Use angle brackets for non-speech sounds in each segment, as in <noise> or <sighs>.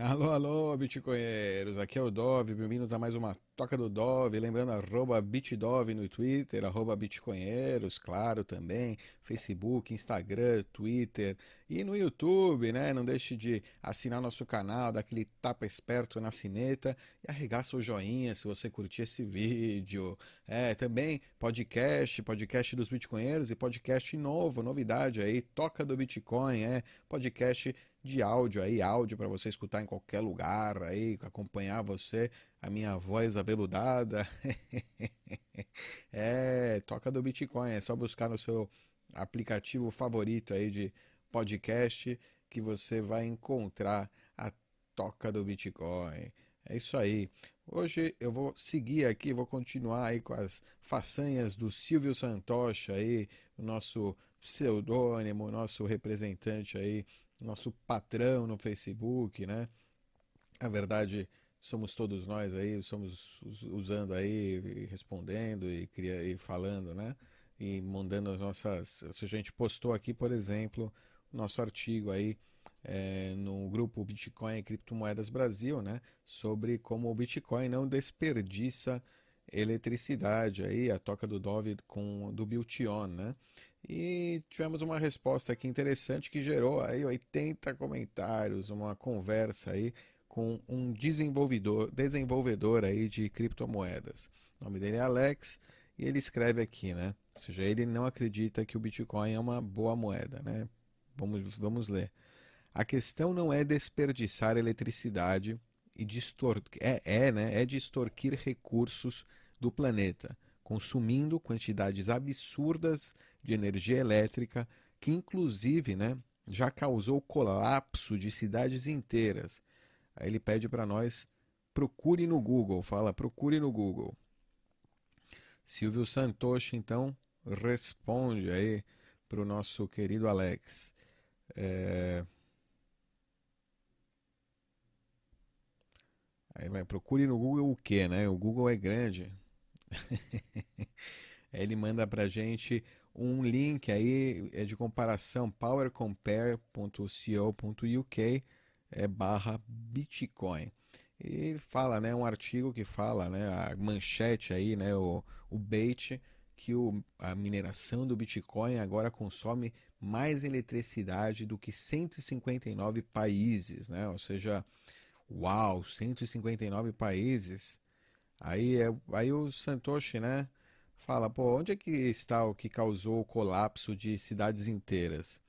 Alô, alô, bitcoinheiros, aqui é o Dove, bem-vindos a mais uma Toca do Dove, lembrando arroba bitdove no Twitter, arroba bitcoinheiros, claro, também, Facebook, Instagram, Twitter e no YouTube, né? Não deixe de assinar nosso canal, dar aquele tapa esperto na sineta e arregaça o joinha se você curtir esse vídeo. É, também podcast, podcast dos bitcoinheiros e podcast novo, novidade aí, Toca do Bitcoin, é, podcast de áudio aí, áudio para você escutar em qualquer lugar aí, acompanhar você, a minha voz abeludada. <laughs> é, toca do Bitcoin, é só buscar no seu aplicativo favorito aí de podcast que você vai encontrar a toca do Bitcoin. É isso aí. Hoje eu vou seguir aqui, vou continuar aí com as façanhas do Silvio Santocha aí, o nosso pseudônimo, nosso representante aí nosso patrão no Facebook, né? Na verdade, somos todos nós aí, somos usando aí, respondendo e, e falando, né? E mandando as nossas. Se a gente postou aqui, por exemplo, o nosso artigo aí é, no grupo Bitcoin e Criptomoedas Brasil, né? Sobre como o Bitcoin não desperdiça eletricidade aí, a toca do Dove com do Biltion, né? E tivemos uma resposta aqui interessante que gerou aí 80 comentários, uma conversa aí com um desenvolvedor, desenvolvedor aí de criptomoedas. O nome dele é Alex e ele escreve aqui, né? Ou seja, ele não acredita que o Bitcoin é uma boa moeda, né? Vamos, vamos ler. A questão não é desperdiçar eletricidade e distor é, é, né? é de extorquir recursos do planeta consumindo quantidades absurdas de energia elétrica, que inclusive né, já causou colapso de cidades inteiras. Aí ele pede para nós procure no Google, fala procure no Google. Silvio Santoshi então responde aí para o nosso querido Alex. É... Aí vai, procure no Google o que, né? O Google é grande. <laughs> Ele manda para gente um link aí é de comparação powercompare.co.uk é, barra Bitcoin. E fala, né, um artigo que fala, né, a manchete aí, né, o, o bait, que o, a mineração do Bitcoin agora consome mais eletricidade do que 159 países, né? Ou seja, uau, 159 países Aí, é, aí o Santoshi, né, fala, pô, onde é que está o que causou o colapso de cidades inteiras?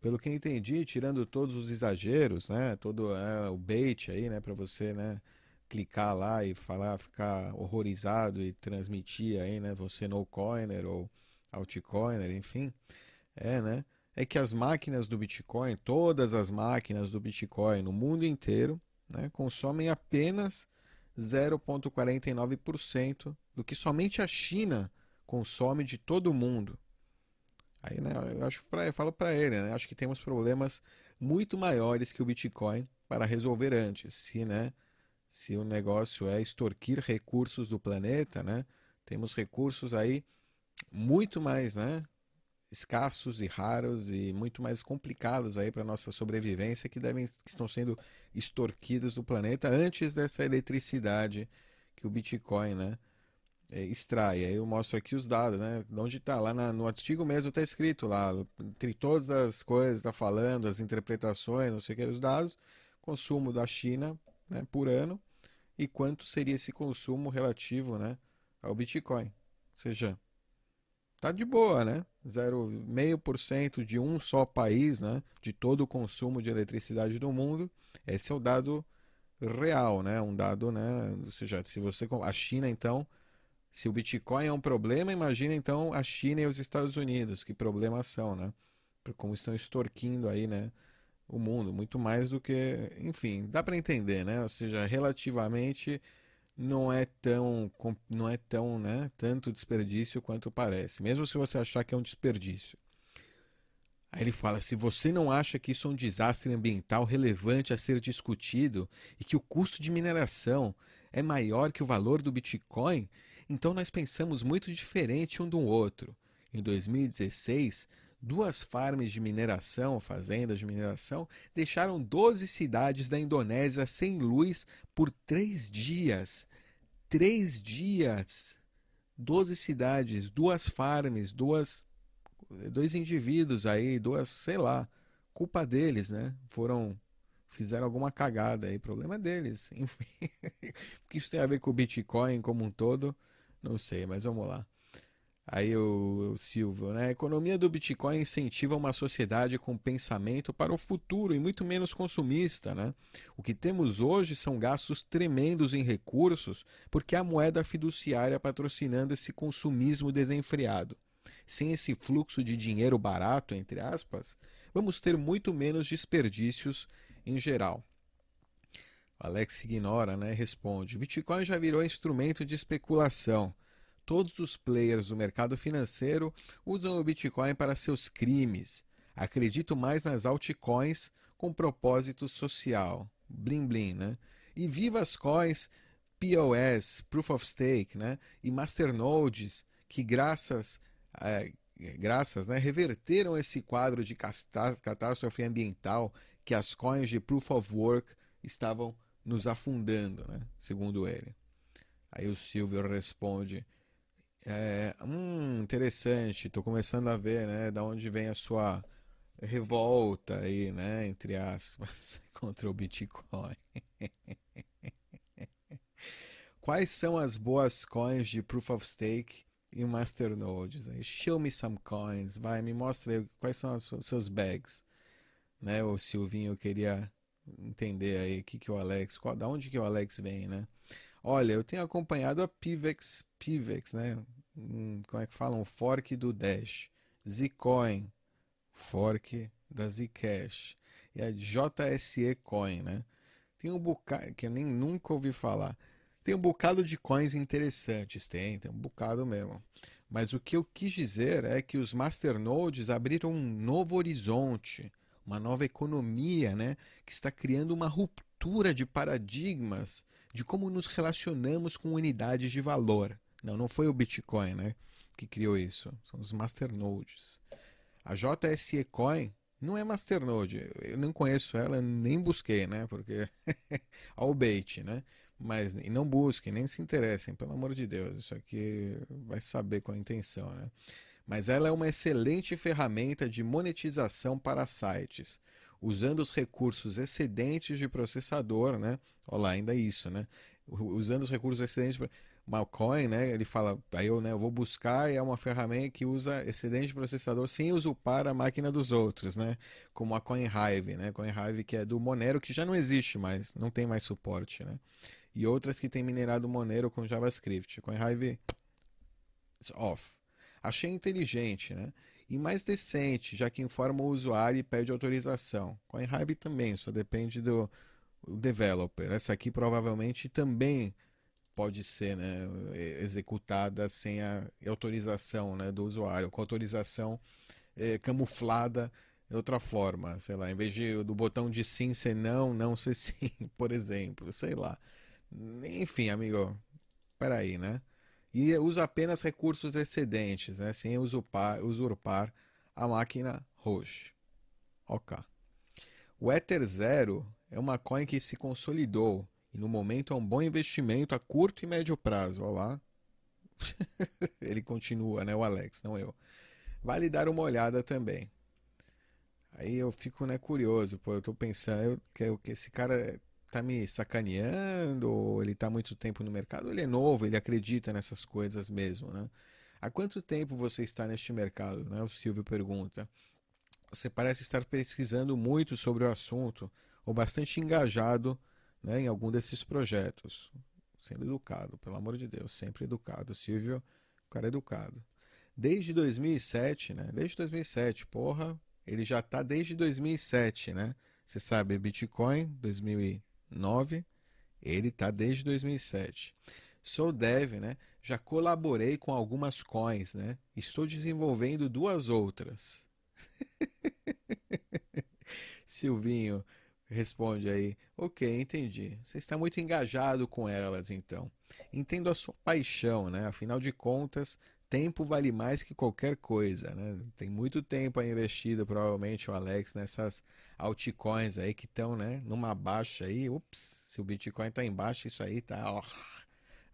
Pelo que entendi, tirando todos os exageros, né, todo é, o bait aí, né, para você, né, clicar lá e falar, ficar horrorizado e transmitir aí, né, você no coiner ou altcoiner, enfim, é, né, é que as máquinas do Bitcoin, todas as máquinas do Bitcoin no mundo inteiro, né, consomem apenas 0,49% do que somente a China consome de todo o mundo. Aí, né, eu acho pra, eu falo para ele, né, acho que temos problemas muito maiores que o Bitcoin para resolver antes. Se, né, se o negócio é extorquir recursos do planeta, né, temos recursos aí muito mais, né, escassos e raros e muito mais complicados aí para nossa sobrevivência que devem que estão sendo extorquidos do planeta antes dessa eletricidade que o Bitcoin, né, é, extrai. Aí eu mostro aqui os dados, né, onde está lá na, no artigo mesmo está escrito lá entre todas as coisas está falando, as interpretações, não sei o que, os dados, consumo da China, né, por ano e quanto seria esse consumo relativo, né, ao Bitcoin. Ou seja, tá de boa, né? 0,5% de um só país, né? De todo o consumo de eletricidade do mundo. Esse é o dado real, né? Um dado, né? Ou seja, se você a China então, se o Bitcoin é um problema, imagina então a China e os Estados Unidos, que problemas são, né? Como estão extorquindo aí, né? O mundo, muito mais do que, enfim, dá para entender, né? Ou seja, relativamente não é tão não é tão né tanto desperdício quanto parece mesmo se você achar que é um desperdício aí ele fala se você não acha que isso é um desastre ambiental relevante a ser discutido e que o custo de mineração é maior que o valor do Bitcoin então nós pensamos muito diferente um do outro em 2016 Duas farms de mineração, fazendas de mineração, deixaram 12 cidades da Indonésia sem luz por três dias. Três dias! 12 cidades, duas farms, duas, dois indivíduos aí, duas, sei lá, culpa deles, né? Foram fizeram alguma cagada aí, problema deles. <laughs> Enfim, o que isso tem a ver com o Bitcoin como um todo, não sei, mas vamos lá. Aí o, o Silvio, né? A economia do Bitcoin incentiva uma sociedade com pensamento para o futuro e muito menos consumista, né? O que temos hoje são gastos tremendos em recursos, porque a moeda fiduciária patrocinando esse consumismo desenfreado. Sem esse fluxo de dinheiro barato, entre aspas, vamos ter muito menos desperdícios em geral. Alex ignora, né? Responde: Bitcoin já virou instrumento de especulação. Todos os players do mercado financeiro usam o Bitcoin para seus crimes. Acredito mais nas altcoins com propósito social. Blim blim, né? E viva as coins POS, Proof of Stake, né? E masternodes que graças é, graças, né, reverteram esse quadro de catástrofe ambiental que as coins de Proof of Work estavam nos afundando, né? segundo ele. Aí o Silvio responde: é, hum, interessante, estou começando a ver, né, da onde vem a sua revolta aí, né, entre aspas, <laughs> contra o Bitcoin. <laughs> Quais são as boas coins de Proof of Stake e Masternodes? Aí, show me some coins, vai, me mostra aí quais são os seus bags, né? O Silvinho queria entender aí que que o Alex, qual, da onde que o Alex vem, né? Olha, eu tenho acompanhado a Pivex, Pivex, né? Como é que falam? Um fork do Dash. Zcoin, fork da Zcash. E a JSE Coin, né? Tem um bocado, que eu nem nunca ouvi falar. Tem um bocado de coins interessantes, tem, tem um bocado mesmo. Mas o que eu quis dizer é que os masternodes abriram um novo horizonte, uma nova economia, né? Que está criando uma ruptura de paradigmas de como nos relacionamos com unidades de valor. Não, não foi o Bitcoin, né, que criou isso. São os masternodes. A JSE Coin não é masternode. Eu não conheço ela, nem busquei, né, porque <laughs> ao bait, né? Mas e não busquem, nem se interessem, pelo amor de Deus. Isso aqui vai saber com a intenção, né? Mas ela é uma excelente ferramenta de monetização para sites usando os recursos excedentes de processador, né? Olha lá, ainda isso, né? Usando os recursos excedentes. Malcoin, né? Ele fala, aí eu, né, eu vou buscar é uma ferramenta que usa excedente de processador sem usurpar a máquina dos outros, né? Como a CoinHive, né? CoinHive que é do Monero que já não existe mais, não tem mais suporte, né? E outras que tem minerado Monero com JavaScript. CoinHive off. Achei inteligente, né? e mais decente, já que informa o usuário e pede autorização. CoinHive também, só depende do developer. Essa aqui provavelmente também pode ser né, executada sem a autorização né, do usuário, com autorização é, camuflada de outra forma, sei lá, em vez de, do botão de sim ser não, não ser <laughs> sim, por exemplo, sei lá. Enfim, amigo, peraí, né? e usa apenas recursos excedentes, né, sem usurpar, usurpar a máquina Roche. Ok. O Ether Zero é uma coin que se consolidou e no momento é um bom investimento a curto e médio prazo. Olá. <laughs> Ele continua, né, o Alex, não eu. Vale dar uma olhada também. Aí eu fico né, curioso, pô, eu tô pensando eu, que esse cara tá me sacaneando, ou ele tá muito tempo no mercado, ele é novo, ele acredita nessas coisas mesmo, né? Há quanto tempo você está neste mercado? Né? O Silvio pergunta. Você parece estar pesquisando muito sobre o assunto, ou bastante engajado né, em algum desses projetos. Sendo educado, pelo amor de Deus, sempre educado. Silvio, cara é educado. Desde 2007, né? Desde 2007, porra, ele já está desde 2007, né? Você sabe, Bitcoin, 2000 9. Ele está desde 2007. Sou dev, né? Já colaborei com algumas coins, né? Estou desenvolvendo duas outras. <laughs> Silvinho responde aí: Ok, entendi. Você está muito engajado com elas, então. Entendo a sua paixão, né? Afinal de contas, tempo vale mais que qualquer coisa, né? Tem muito tempo investido, provavelmente, o Alex, nessas altcoins aí que estão, né, numa baixa aí. Ups, se o Bitcoin está em baixa, isso aí tá, ó,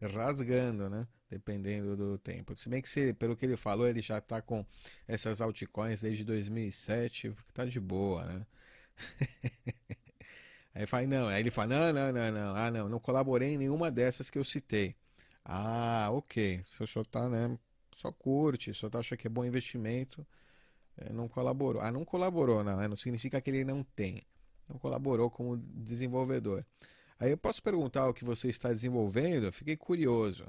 rasgando, né? Dependendo do tempo. Se bem que, se, pelo que ele falou, ele já está com essas altcoins desde 2007, tá de boa, né? <laughs> aí fala, não, aí ele fala, não, não, não, não, ah, não, não colaborei em nenhuma dessas que eu citei. Ah, ok. O senhor tá, né, só curte, só tá acha que é bom investimento, é, não colaborou. Ah, não colaborou, não, né? não significa que ele não tem. Não colaborou como desenvolvedor. Aí eu posso perguntar o que você está desenvolvendo? Eu fiquei curioso.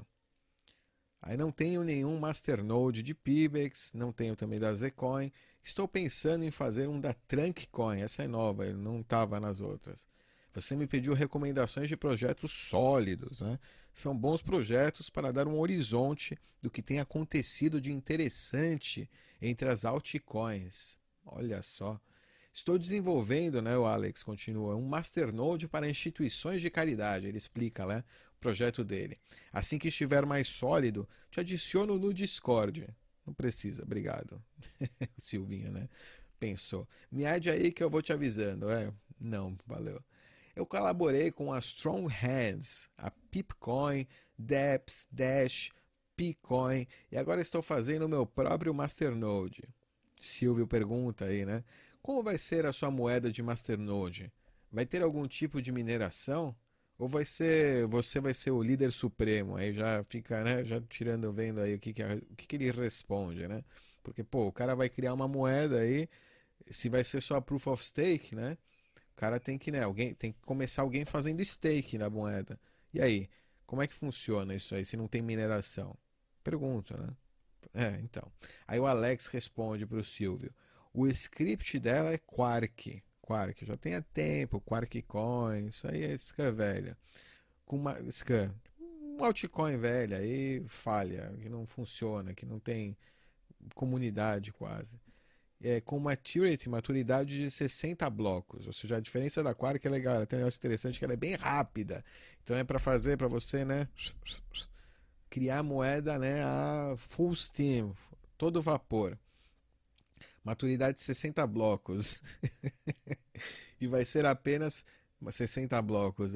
Aí não tenho nenhum masternode de Pibex, não tenho também da Zcoin. Estou pensando em fazer um da Trunkcoin, essa é nova, não estava nas outras. Você me pediu recomendações de projetos sólidos, né? São bons projetos para dar um horizonte do que tem acontecido de interessante entre as altcoins. Olha só. Estou desenvolvendo, né, o Alex continua, um masternode para instituições de caridade. Ele explica, né, o projeto dele. Assim que estiver mais sólido, te adiciono no Discord. Não precisa, obrigado. o <laughs> Silvinho, né? Pensou. Me ade aí que eu vou te avisando. É, não, valeu. Eu colaborei com a Strong Hands, a Pipcoin, Deps, Dash, Picoin e agora estou fazendo o meu próprio Masternode. Silvio pergunta aí, né? Como vai ser a sua moeda de Masternode? Vai ter algum tipo de mineração? Ou vai ser você vai ser o líder supremo? Aí já fica, né? Já tirando, vendo aí o que, que, o que, que ele responde, né? Porque, pô, o cara vai criar uma moeda aí, se vai ser só proof of stake, né? Cara tem que, né? Alguém tem que começar alguém fazendo stake na moeda. E aí, como é que funciona isso aí se não tem mineração? Pergunta, né? É, então. Aí o Alex responde para o Silvio. O script dela é Quark. Quark, já tem tempo, Quark Coin, isso aí é Scan velha. Com uma Scan, um altcoin velha aí falha, que não funciona, que não tem comunidade quase. É, com maturity, maturidade de 60 blocos. Ou seja, a diferença da Quark é legal, ela tem um negócio interessante que ela é bem rápida. Então é para fazer para você, né, criar moeda, né, a full steam, todo vapor maturidade de 60 blocos. <laughs> e vai ser apenas 60 blocos,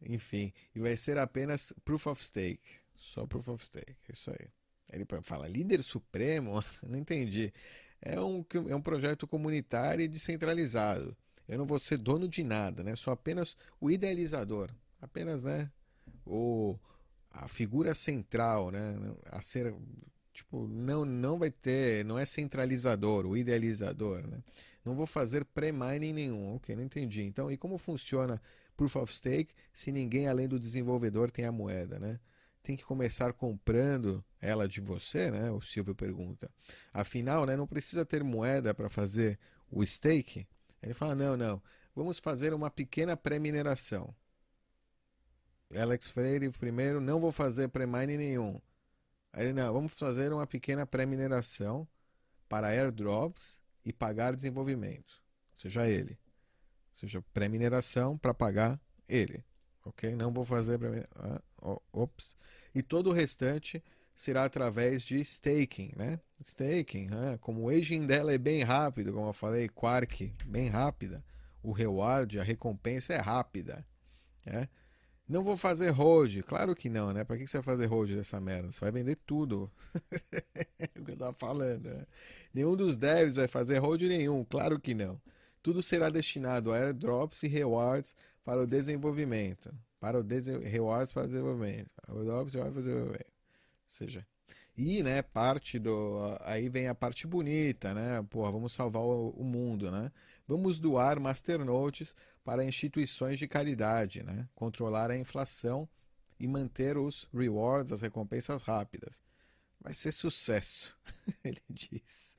enfim, e vai ser apenas proof of stake, só proof of stake, isso aí. Ele fala líder supremo, <laughs> não entendi. É um, é um projeto comunitário e descentralizado. Eu não vou ser dono de nada, né? Sou apenas o idealizador, apenas, né? O, a figura central, né? A ser Tipo, não, não vai ter, não é centralizador, o idealizador, né? Não vou fazer pré-mining nenhum. Ok, não entendi. Então, e como funciona Proof of Stake se ninguém além do desenvolvedor tem a moeda, né? Tem que começar comprando ela de você, né? O Silvio pergunta. Afinal, né, não precisa ter moeda para fazer o stake? Ele fala: não, não. Vamos fazer uma pequena pré-mineração. Alex Freire, primeiro, não vou fazer pré-mining nenhum. Aí, não, vamos fazer uma pequena pré-mineração para airdrops e pagar desenvolvimento. Seja ele. Ou seja, pré-mineração para pagar ele. Ok? Não vou fazer. Ah, ops. E todo o restante será através de staking, né? Staking, ah, como o aging dela é bem rápido, como eu falei, Quark, bem rápida. O reward, a recompensa é rápida. Né? Não vou fazer hold. Claro que não, né? Pra que você vai fazer hold dessa merda? Você vai vender tudo. <laughs> o que eu tava falando. Né? Nenhum dos devs vai fazer hold nenhum. Claro que não. Tudo será destinado a airdrops e rewards para o desenvolvimento. Para o rewards para o desenvolvimento. Rewards para o desenvolvimento. Ou seja, e, né, parte do. Aí vem a parte bonita, né? Porra, vamos salvar o, o mundo, né? Vamos doar masternotes para instituições de caridade, né? controlar a inflação e manter os rewards, as recompensas rápidas. Vai ser sucesso, <laughs> ele diz.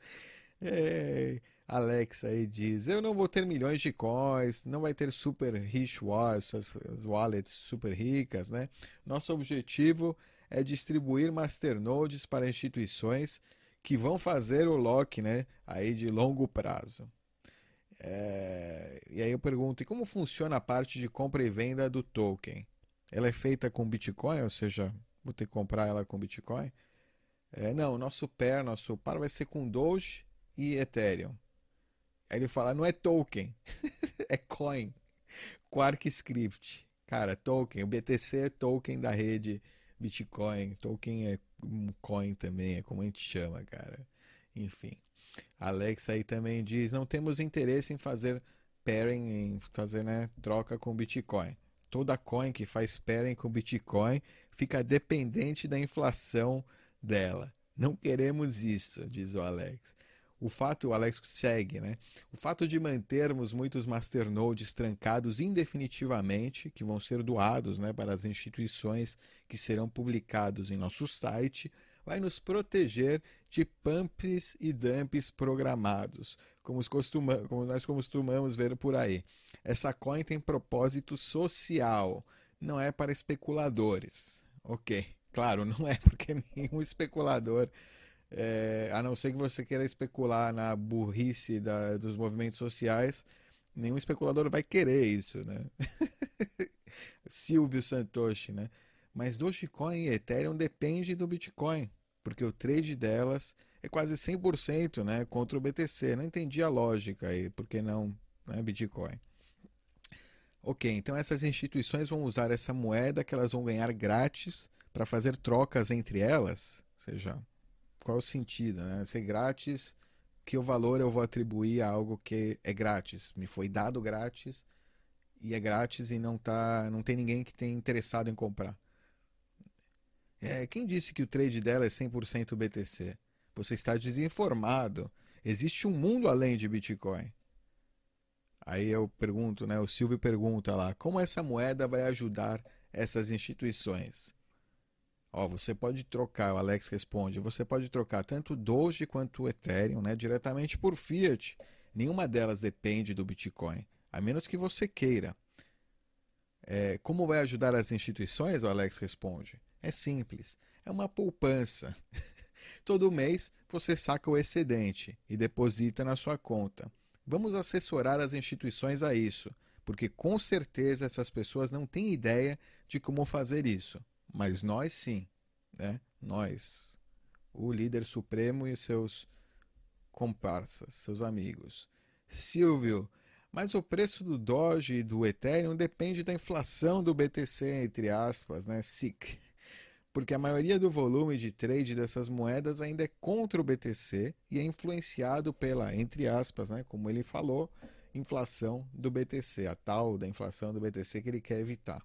É, Alex aí diz: Eu não vou ter milhões de coins, não vai ter super rich wallets, as, wallets super ricas, né? Nosso objetivo é distribuir masternodes para instituições que vão fazer o lock, né? Aí de longo prazo. É... E aí eu pergunto, e como funciona a parte de compra e venda do token? Ela é feita com Bitcoin, ou seja, vou ter que comprar ela com Bitcoin? É, não, nosso pair, nosso par vai ser com Doge e Ethereum. Aí ele fala, não é token, <laughs> é coin. Quark Script. Cara, token, o BTC é token da rede Bitcoin. Token é um coin também, é como a gente chama, cara. Enfim. Alex aí também diz, não temos interesse em fazer pairing, em fazer né, troca com Bitcoin. Toda coin que faz pairing com Bitcoin fica dependente da inflação dela. Não queremos isso, diz o Alex. O fato, o Alex segue, né? O fato de mantermos muitos masternodes trancados indefinitivamente, que vão ser doados né, para as instituições que serão publicados em nosso site, vai nos proteger de pumps e dumps programados, como, costuma, como nós costumamos ver por aí. Essa coin tem propósito social, não é para especuladores. Ok, claro, <laughs> não é porque nenhum especulador é, a não ser que você queira especular na burrice da, dos movimentos sociais, nenhum especulador vai querer isso, né? <laughs> Silvio Santoshi, né? Mas Dogecoin e Ethereum depende do Bitcoin, porque o trade delas é quase 100% né, contra o BTC. Não entendi a lógica aí, porque não né, Bitcoin. Ok, então essas instituições vão usar essa moeda que elas vão ganhar grátis para fazer trocas entre elas, ou seja, qual é o sentido, né? Ser grátis, que o valor eu vou atribuir a algo que é grátis, me foi dado grátis e é grátis e não tá, não tem ninguém que tenha interessado em comprar. É, quem disse que o trade dela é 100% BTC? Você está desinformado. Existe um mundo além de Bitcoin. Aí eu pergunto, né? O Silvio pergunta lá: como essa moeda vai ajudar essas instituições? Ó, você pode trocar, o Alex responde, você pode trocar tanto Doge quanto Ethereum né, diretamente por Fiat. Nenhuma delas depende do Bitcoin, a menos que você queira. É, como vai ajudar as instituições? O Alex responde. É simples, é uma poupança. <laughs> Todo mês você saca o excedente e deposita na sua conta. Vamos assessorar as instituições a isso, porque com certeza essas pessoas não têm ideia de como fazer isso. Mas nós sim, né? Nós, o líder supremo e seus comparsas, seus amigos. Silvio, mas o preço do Doge e do Ethereum depende da inflação do BTC, entre aspas, né? SIC. Porque a maioria do volume de trade dessas moedas ainda é contra o BTC e é influenciado pela, entre aspas, né, como ele falou, inflação do BTC, a tal da inflação do BTC que ele quer evitar.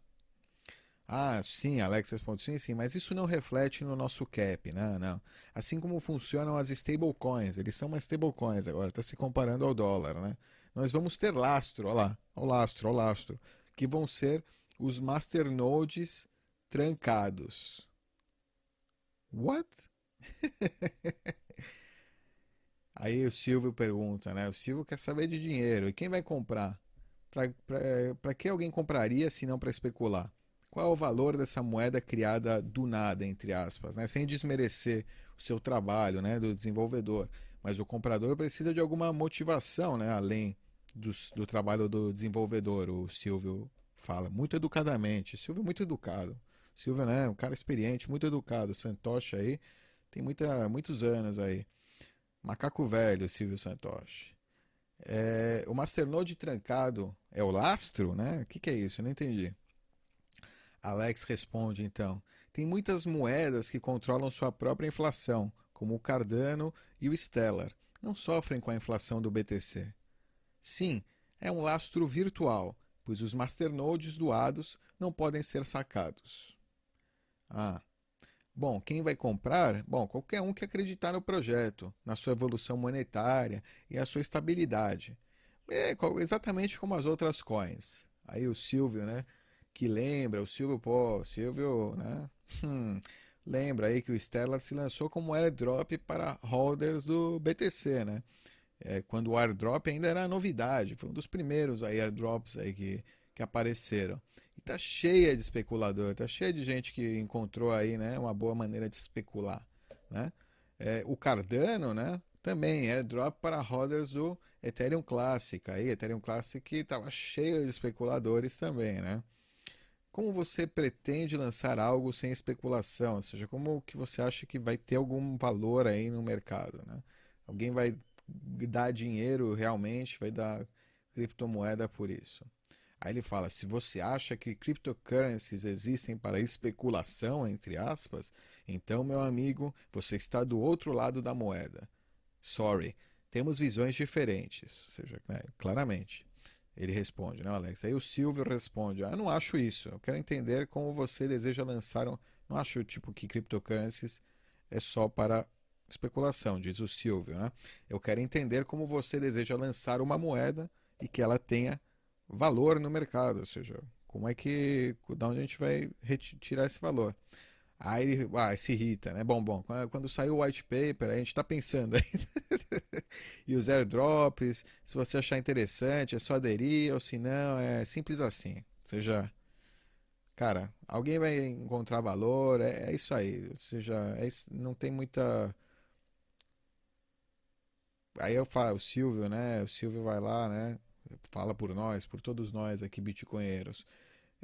Ah, sim, Alex responde sim, sim, mas isso não reflete no nosso cap, não, não. Assim como funcionam as stablecoins, eles são umas stablecoins agora, está se comparando ao dólar, né? Nós vamos ter lastro, olha lá, o lastro, o lastro, que vão ser os masternodes trancados. What? <laughs> Aí o Silvio pergunta, né? O Silvio quer saber de dinheiro. E quem vai comprar? Para que alguém compraria se não para especular? Qual é o valor dessa moeda criada do nada, entre aspas, né? sem desmerecer o seu trabalho né, do desenvolvedor. Mas o comprador precisa de alguma motivação, né, além do, do trabalho do desenvolvedor, o Silvio fala, muito educadamente. Silvio muito educado. Silvio né, um cara experiente, muito educado. Santoshi aí tem muita, muitos anos aí. Macaco velho, Silvio Santoshi. É, o masternode trancado é o lastro, né? O que, que é isso? Eu não entendi. Alex responde então: tem muitas moedas que controlam sua própria inflação, como o Cardano e o Stellar. Não sofrem com a inflação do BTC. Sim, é um lastro virtual, pois os masternodes doados não podem ser sacados. Ah. Bom, quem vai comprar? Bom, qualquer um que acreditar no projeto, na sua evolução monetária e a sua estabilidade. É exatamente como as outras coins. Aí o Silvio, né? Que lembra, o Silvio, pô, Silvio, né? Hum, lembra aí que o Stellar se lançou como airdrop para holders do BTC, né? É, quando o airdrop ainda era novidade, foi um dos primeiros aí airdrops aí que, que apareceram. E tá cheia de especulador, tá cheia de gente que encontrou aí, né, uma boa maneira de especular, né? É, o Cardano, né, também airdrop para holders do Ethereum Classic, aí Ethereum Classic estava cheio de especuladores também, né? Como você pretende lançar algo sem especulação? Ou seja, como que você acha que vai ter algum valor aí no mercado? Né? Alguém vai dar dinheiro realmente, vai dar criptomoeda por isso. Aí ele fala: se você acha que cryptocurrencies existem para especulação, entre aspas, então, meu amigo, você está do outro lado da moeda. Sorry, temos visões diferentes. Ou seja, né, claramente. Ele responde, né, Alex? Aí o Silvio responde: ah, Eu não acho isso. Eu quero entender como você deseja lançar um. Não acho tipo que cryptocurrencies é só para especulação, diz o Silvio, né? Eu quero entender como você deseja lançar uma moeda e que ela tenha valor no mercado, ou seja, como é que, da onde a gente vai retirar esse valor. Aí ele ah, se irrita, né? Bom, bom, quando saiu o white paper, a gente está pensando ainda. <laughs> e os airdrops, se você achar interessante, é só aderir, ou se não, é simples assim. Ou seja, cara, alguém vai encontrar valor, é, é isso aí. Ou seja, é, não tem muita. Aí eu falo, o Silvio, né? O Silvio vai lá, né? fala por nós, por todos nós aqui bitcoinheiros.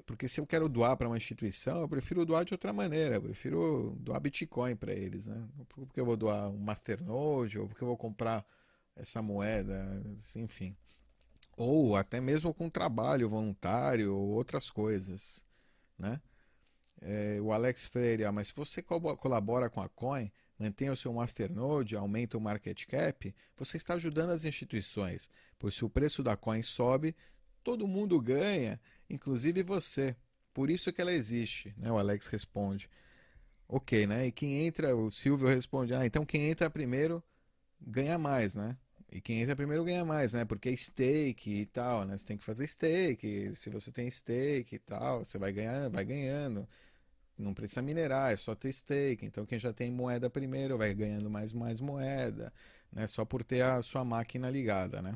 Porque se eu quero doar para uma instituição, eu prefiro doar de outra maneira, eu prefiro doar Bitcoin para eles, né? Porque eu vou doar um Masternode, ou porque eu vou comprar essa moeda, enfim. Ou até mesmo com trabalho voluntário ou outras coisas, né? É, o Alex Freire, ah, mas se você colabora com a Coin, mantenha o seu masternode, aumenta o market cap, você está ajudando as instituições, pois se o preço da coin sobe, todo mundo ganha, inclusive você. Por isso que ela existe, né? O Alex responde. Ok, né? E quem entra, o Silvio responde, ah, então quem entra primeiro ganha mais, né? E quem entra primeiro ganha mais, né? Porque é stake e tal, né? Você tem que fazer stake. Se você tem stake e tal, você vai ganhando, vai ganhando não precisa minerar, é só ter stake. Então quem já tem moeda primeiro vai ganhando mais mais moeda, né? Só por ter a sua máquina ligada, né?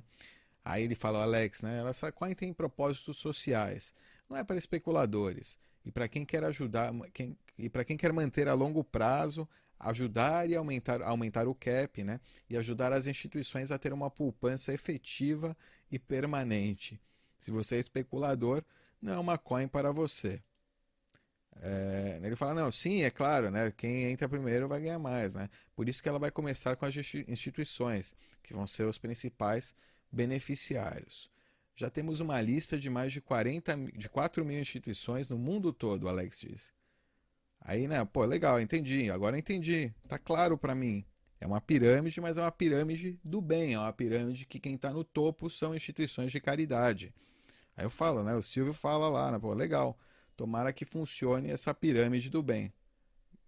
Aí ele fala, Alex, né? Essa coin tem propósitos sociais. Não é para especuladores. E para quem quer ajudar, quem, e para quem quer manter a longo prazo, ajudar e aumentar, aumentar o cap, né? E ajudar as instituições a ter uma poupança efetiva e permanente. Se você é especulador, não é uma coin para você. É, ele fala, não, sim, é claro, né? Quem entra primeiro vai ganhar mais, né? Por isso que ela vai começar com as instituições, que vão ser os principais beneficiários. Já temos uma lista de mais de 40, de 4 mil instituições no mundo todo, Alex diz. Aí, né, pô, legal, entendi, agora entendi, tá claro para mim. É uma pirâmide, mas é uma pirâmide do bem, é uma pirâmide que quem está no topo são instituições de caridade. Aí eu falo, né, o Silvio fala lá, né, pô, legal. Tomara que funcione essa pirâmide do bem.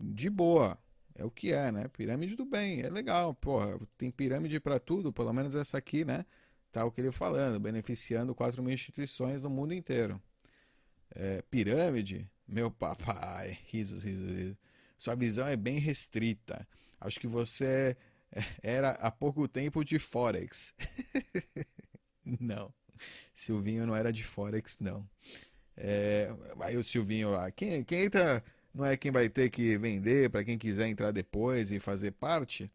De boa. É o que é, né? Pirâmide do bem. É legal. Porra, tem pirâmide para tudo, pelo menos essa aqui, né? O que ele falando, beneficiando 4 mil instituições no mundo inteiro. É, pirâmide? Meu papai. <laughs> Risos, risos, risos. Sua visão é bem restrita. Acho que você <laughs> era há pouco tempo de Forex. <laughs> não. Silvinho não era de Forex, não. É, aí o Silvinho lá, quem, quem entra não é quem vai ter que vender para quem quiser entrar depois e fazer parte?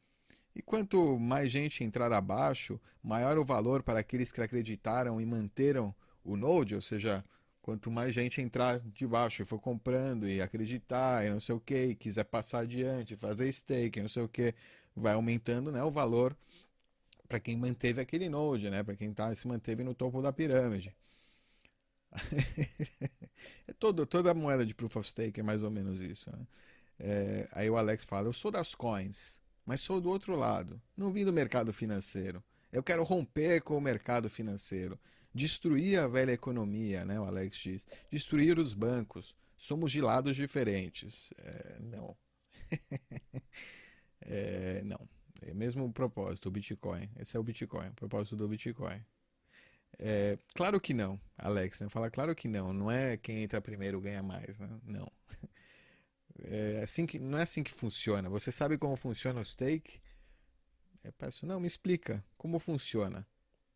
E quanto mais gente entrar abaixo, maior o valor para aqueles que acreditaram e manteram o Node, ou seja, quanto mais gente entrar de baixo e for comprando e acreditar e não sei o que, e quiser passar adiante, fazer stake, não sei o que, vai aumentando né, o valor para quem manteve aquele Node, né, para quem tá, se manteve no topo da pirâmide. <laughs> é todo, toda moeda de Proof of Stake é mais ou menos isso. Né? É, aí o Alex fala: Eu sou das coins, mas sou do outro lado. Não vim do mercado financeiro. Eu quero romper com o mercado financeiro. Destruir a velha economia, né? O Alex diz. Destruir os bancos. Somos de lados diferentes. É, não. <laughs> é, não. É mesmo o propósito, o Bitcoin. Esse é o Bitcoin, o propósito do Bitcoin. É, claro que não, Alex. Né? Fala claro que não. Não é quem entra primeiro ganha mais. Né? Não. <laughs> É assim que, não é assim que funciona. Você sabe como funciona o stake? Eu peço, não, me explica como funciona.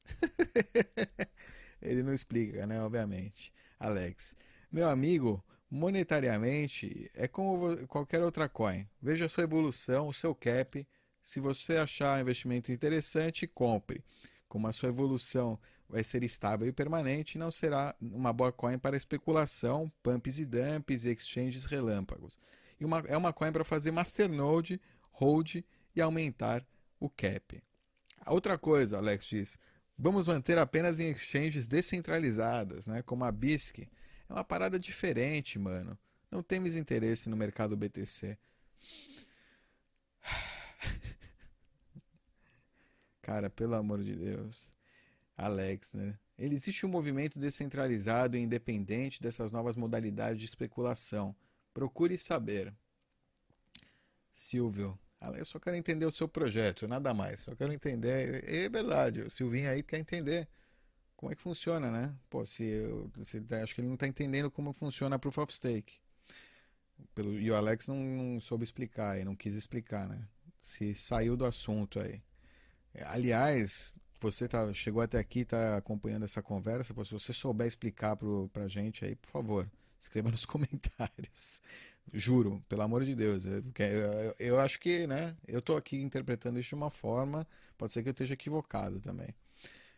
<laughs> Ele não explica, né? Obviamente. Alex. Meu amigo, monetariamente é como qualquer outra coin. Veja a sua evolução, o seu cap. Se você achar investimento interessante, compre. Como a sua evolução vai ser estável e permanente e não será uma boa coin para especulação, pumps e dumps exchanges relâmpagos. E uma, é uma coin para fazer masternode, hold e aumentar o cap. A outra coisa, Alex diz, vamos manter apenas em exchanges descentralizadas, né, como a BISC. É uma parada diferente, mano. Não temos interesse no mercado BTC. <sighs> Cara, pelo amor de Deus. Alex, né? Ele existe um movimento descentralizado e independente dessas novas modalidades de especulação. Procure saber. Silvio, eu só quero entender o seu projeto, nada mais. Só quero entender. É verdade, o Silvinho aí quer entender como é que funciona, né? Pô, se eu, se, tá, acho que ele não está entendendo como funciona a Proof of Stake. Pelo, e o Alex não, não soube explicar não quis explicar, né? Se saiu do assunto aí. Aliás, você tá, chegou até aqui, está acompanhando essa conversa, se você souber explicar para a gente aí, por favor, escreva nos <laughs> comentários. Juro, pelo amor de Deus. Eu, eu, eu acho que, né? Eu estou aqui interpretando isso de uma forma, pode ser que eu esteja equivocado também.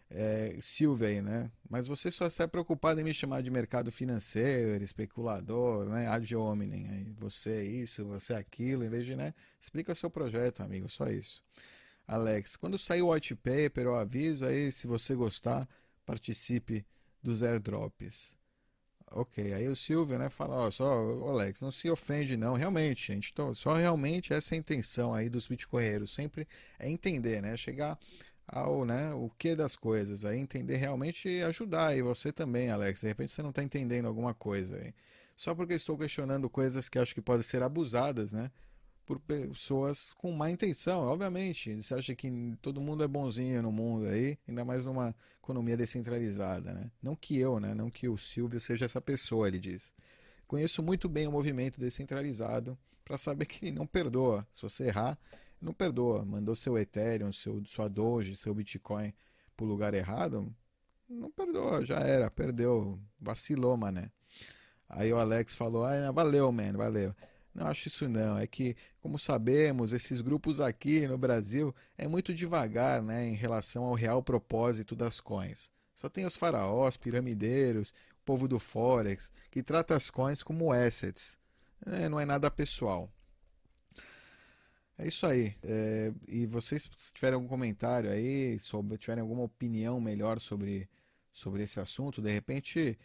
É, Silvia aí, né? Mas você só está preocupado em me chamar de mercado financeiro, especulador, né? Ad hominem. Aí você é isso, você é aquilo, em vez de, né? Explica seu projeto, amigo, só isso. Alex. Quando sair o white paper, eu aviso aí, se você gostar, participe dos airdrops. Ok, aí o Silvio, né, fala, ó, só, Alex, não se ofende não, realmente, gente, tô, só realmente essa é a intenção aí dos bitcoinheiros, sempre é entender, né, chegar ao, né, o que das coisas, aí entender realmente e ajudar, e você também, Alex, de repente você não está entendendo alguma coisa aí, só porque estou questionando coisas que acho que podem ser abusadas, né, por pessoas com má intenção, obviamente. Você acha que todo mundo é bonzinho no mundo aí, ainda mais numa economia descentralizada, né? Não que eu, né? Não que o Silvio seja essa pessoa, ele diz. Conheço muito bem o movimento descentralizado para saber <laughs> que ele não perdoa. Se você errar, não perdoa. Mandou seu Ethereum, seu, sua Doge, seu Bitcoin para o lugar errado, não perdoa, já era, perdeu, vacilou, mané. Aí o Alex falou: ah, valeu, man, valeu. Não acho isso não. É que, como sabemos, esses grupos aqui no Brasil é muito devagar né, em relação ao real propósito das coins. Só tem os faraós, piramideiros, o povo do Forex, que trata as coins como assets. É, não é nada pessoal. É isso aí. É, e vocês, se tiverem algum comentário aí, sobre, tiverem alguma opinião melhor sobre, sobre esse assunto, de repente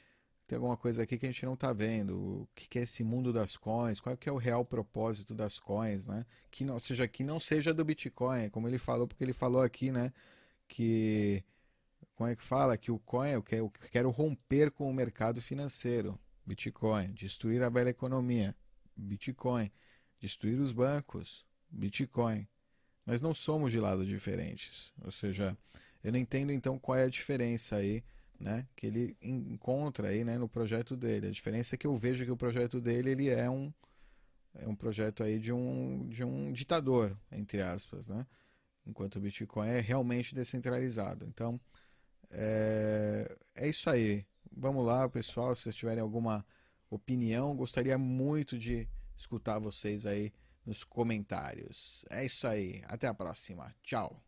tem alguma coisa aqui que a gente não está vendo. O que é esse mundo das coins? Qual que é o real propósito das coins, né? Que não, seja que não seja do Bitcoin, como ele falou, porque ele falou aqui, né? Que como é que fala que o coin eu quero, eu quero romper com o mercado financeiro, Bitcoin, destruir a velha economia, Bitcoin, destruir os bancos, Bitcoin. Mas não somos de lados diferentes. Ou seja, eu não entendo então qual é a diferença aí né, que ele encontra aí, né, no projeto dele. A diferença é que eu vejo que o projeto dele ele é um é um projeto aí de um de um ditador, entre aspas, né? Enquanto o Bitcoin é realmente descentralizado. Então, é, é isso aí. Vamos lá, pessoal, se vocês tiverem alguma opinião, gostaria muito de escutar vocês aí nos comentários. É isso aí. Até a próxima. Tchau.